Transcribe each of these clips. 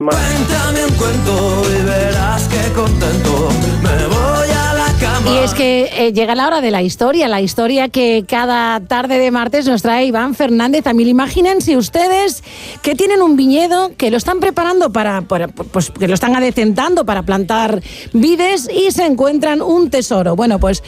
Cuéntame un cuento y verás que contento me voy a la cama. Y es que eh, llega la hora de la historia, la historia que cada tarde de martes nos trae Iván Fernández a mil. Imagínense ustedes que tienen un viñedo, que lo están preparando para, para- pues que lo están adecentando para plantar vides y se encuentran un tesoro. Bueno, pues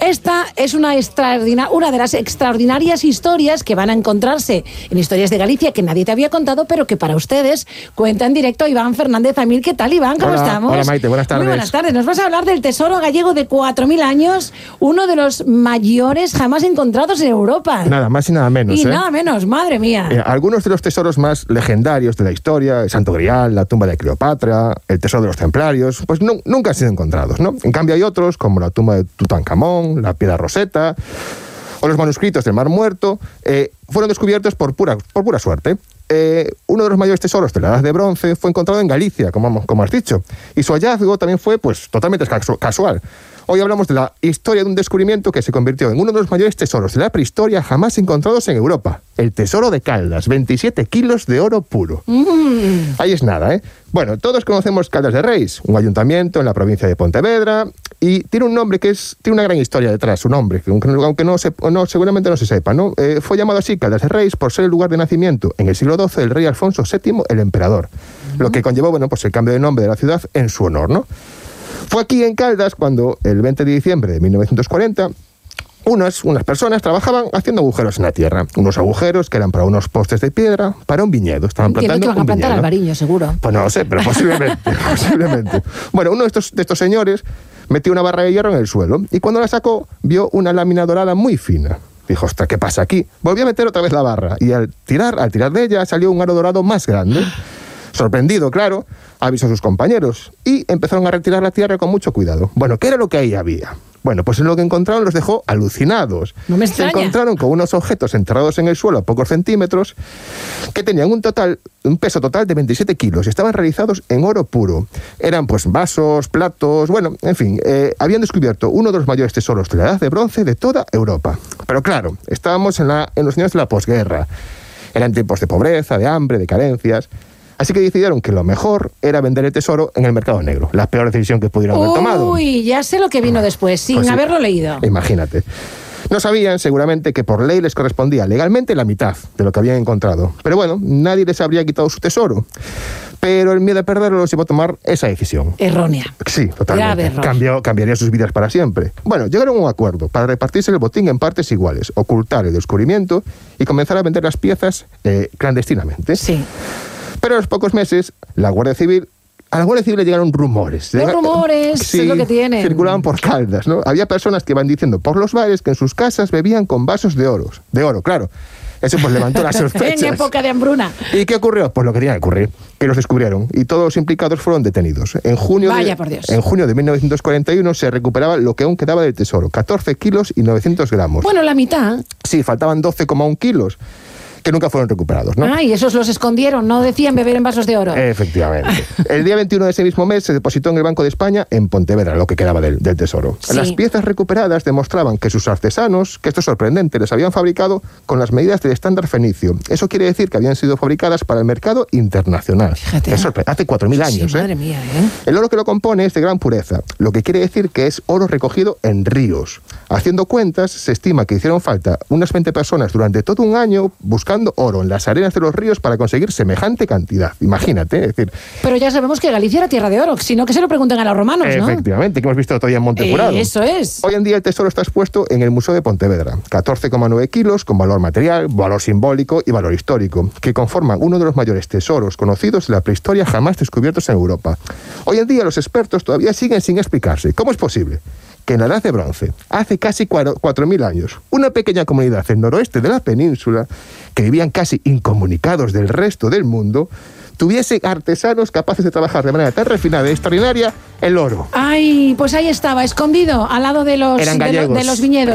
esta es una, extraordina- una de las extraordinarias historias que van a encontrarse en Historias de Galicia que nadie te había contado, pero que para ustedes cuenta en directo Iván Fernández Amil. ¿Qué tal, Iván? ¿Cómo Hola, estamos? hola, Maite, buenas tardes. Muy buenas tardes. Nos vas a hablar del tesoro gallego de 4.000 años, uno de los mayores jamás encontrados en Europa. Nada más y nada menos. y ¿eh? nada menos, madre mía. Eh, algunos de los tesoros más legendarios de la historia, el Santo Grial, la tumba de Cleopatra, el tesoro de los templarios, pues nu- nunca han sido encontrados, ¿no? En cambio hay otros, como la tumba de Tutankamón, la piedra Rosetta o los manuscritos del Mar Muerto, eh, fueron descubiertos por pura, por pura suerte. Eh, uno de los mayores tesoros de la Edad de Bronce fue encontrado en Galicia, como, como has dicho, y su hallazgo también fue pues, totalmente casu- casual. Hoy hablamos de la historia de un descubrimiento que se convirtió en uno de los mayores tesoros de la prehistoria jamás encontrados en Europa. El tesoro de Caldas, 27 kilos de oro puro. Ahí es nada, ¿eh? Bueno, todos conocemos Caldas de Reis, un ayuntamiento en la provincia de Pontevedra, y tiene un nombre que es, tiene una gran historia detrás, su nombre, que aunque, aunque no, se, no, seguramente no se sepa, ¿no? Eh, fue llamado así Caldas de Reis por ser el lugar de nacimiento en el siglo XII del rey Alfonso VII, el emperador, lo que conllevó, bueno, pues el cambio de nombre de la ciudad en su honor, ¿no? Fue aquí en Caldas cuando, el 20 de diciembre de 1940, unas, unas personas trabajaban haciendo agujeros en la tierra. Unos agujeros que eran para unos postes de piedra, para un viñedo. Estaban plantando que van a plantar albariño, seguro. Pues no lo sé, pero posiblemente, posiblemente. Bueno, uno de estos, de estos señores metió una barra de hierro en el suelo y cuando la sacó vio una lámina dorada muy fina. Dijo, ostras, ¿qué pasa aquí? Volvió a meter otra vez la barra y al tirar, al tirar de ella salió un aro dorado más grande. Sorprendido, claro, avisó a sus compañeros y empezaron a retirar la tierra con mucho cuidado. Bueno, ¿qué era lo que ahí había? Bueno, pues lo que encontraron los dejó alucinados. No me Se encontraron con unos objetos enterrados en el suelo a pocos centímetros que tenían un total un peso total de 27 kilos y estaban realizados en oro puro. Eran pues vasos, platos, bueno, en fin, eh, habían descubierto uno de los mayores tesoros de la edad de bronce de toda Europa. Pero claro, estábamos en, la, en los años de la posguerra. Eran tiempos de pobreza, de hambre, de carencias. Así que decidieron que lo mejor era vender el tesoro en el mercado negro. La peor decisión que pudieron haber tomado. Uy, ya sé lo que vino después, sin Pues sí. haberlo leído. Imagínate. No sabían seguramente que por ley les correspondía legalmente la mitad de lo que habían encontrado. Pero bueno, nadie les habría quitado su tesoro. Pero el miedo a perderlo los llevó a tomar esa decisión. Errónea. Sí, Grave totalmente. error. Cambió, cambiaría sus vidas para siempre. Bueno, llegaron a un acuerdo para repartirse el botín en partes iguales, ocultar el descubrimiento y comenzar a vender las piezas eh, clandestinamente. Sí. Pero a los pocos meses, la Guardia Civil. A la Guardia Civil le llegaron rumores. Los rumores, es lo que tienen. Circulaban por caldas, ¿no? Había personas que iban diciendo por los bares que en sus casas bebían con vasos de oro. De oro, claro. Eso pues levantó las En sospechas. época de hambruna. ¿Y qué ocurrió? Pues lo que tenía que ocurrir, que los descubrieron y todos los implicados fueron detenidos. En junio, Vaya, de, por Dios. en junio de 1941 se recuperaba lo que aún quedaba del tesoro, 14 kilos y 900 gramos. Bueno, la mitad. Sí, faltaban 12,1 kilos que nunca fueron recuperados, ¿no? Ay, esos los escondieron, no decían beber en vasos de oro. Efectivamente. El día 21 de ese mismo mes se depositó en el Banco de España en Pontevedra, lo que quedaba del, del tesoro. Sí. Las piezas recuperadas demostraban que sus artesanos, que esto es sorprendente, les habían fabricado con las medidas del estándar fenicio. Eso quiere decir que habían sido fabricadas para el mercado internacional. Fíjate. Es hace 4.000 Sí, años. ¿eh? madre mía, ¿eh? El oro que lo compone es de gran pureza, lo que quiere decir que es oro recogido en ríos. Haciendo cuentas, se estima que hicieron falta unas 20 personas durante todo un año buscando oro en las arenas de los ríos para conseguir semejante cantidad. Imagínate, es decir, Pero ya sabemos que Galicia era tierra de oro, sino que se lo pregunten a los romanos, ¿no? efectivamente, que hemos visto todavía en Montecurado. Eh, eso es. Hoy en día el tesoro está expuesto en el Museo de Pontevedra, 14,9 kilos con valor material, valor simbólico y valor histórico, que conforman uno de los mayores tesoros conocidos de la prehistoria jamás descubiertos en Europa. Hoy en día los expertos todavía siguen sin explicarse cómo es posible que en la Edad de Bronce, hace casi cuaro- 4.000 años, una pequeña comunidad del noroeste de la península, que vivían casi incomunicados del resto del mundo, tuviese artesanos capaces de trabajar de manera tan refinada y extraordinaria el oro. Ay, pues ahí estaba, escondido, al lado de los, lo- de los viñedos.